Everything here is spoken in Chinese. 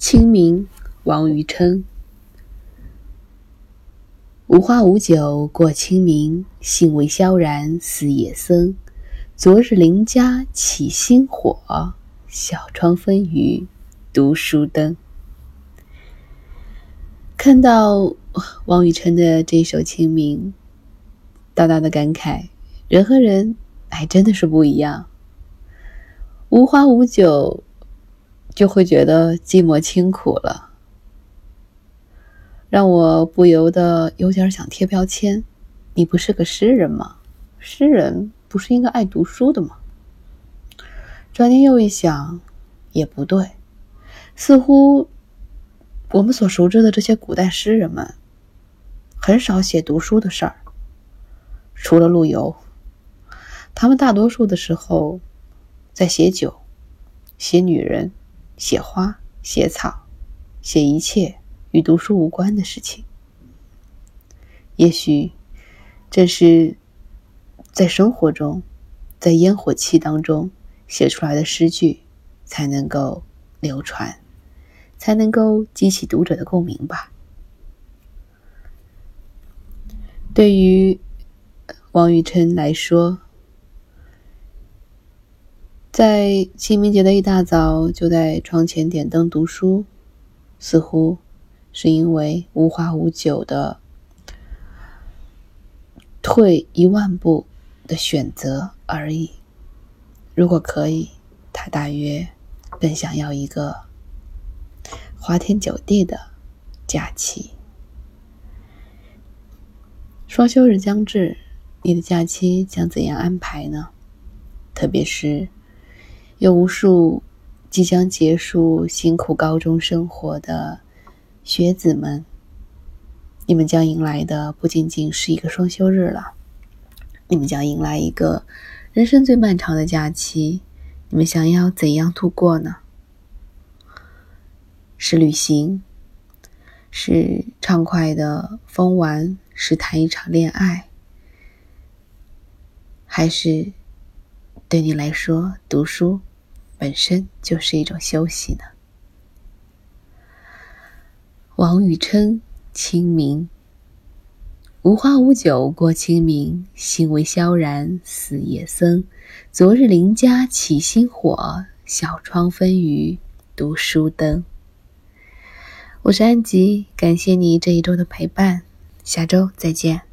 清明，王禹偁。无花无酒过清明，兴味萧然似野僧。昨日邻家起新火，小窗分雨读书灯。看到王禹偁的这首《清明》，大大的感慨：人和人还真的是不一样。无花无酒。就会觉得寂寞清苦了，让我不由得有点想贴标签。你不是个诗人吗？诗人不是应该爱读书的吗？转念又一想，也不对，似乎我们所熟知的这些古代诗人们，很少写读书的事儿，除了陆游，他们大多数的时候在写酒，写女人。写花，写草，写一切与读书无关的事情。也许正是在生活中，在烟火气当中写出来的诗句，才能够流传，才能够激起读者的共鸣吧。对于王雨辰来说，在清明节的一大早，就在窗前点灯读书，似乎是因为无花无酒的退一万步的选择而已。如果可以，他大约更想要一个花天酒地的假期。双休日将至，你的假期将怎样安排呢？特别是。有无数即将结束辛苦高中生活的学子们，你们将迎来的不仅仅是一个双休日了，你们将迎来一个人生最漫长的假期。你们想要怎样度过呢？是旅行，是畅快的疯玩，是谈一场恋爱，还是对你来说读书？本身就是一种休息呢。王禹偁，清明。无花无酒过清明，兴味萧然似野僧。昨日邻家起新火，小窗分余读书灯。我是安吉，感谢你这一周的陪伴，下周再见。